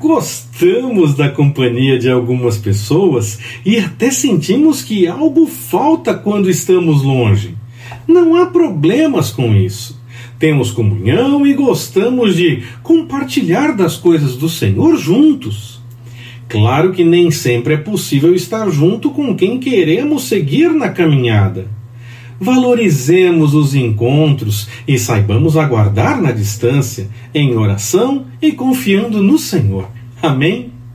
Gostamos da companhia de algumas pessoas e até sentimos que algo falta quando estamos longe. Não há problemas com isso. Temos comunhão e gostamos de compartilhar das coisas do Senhor juntos. Claro que nem sempre é possível estar junto com quem queremos seguir na caminhada. Valorizemos os encontros e saibamos aguardar na distância, em oração e confiando no Senhor. Amém?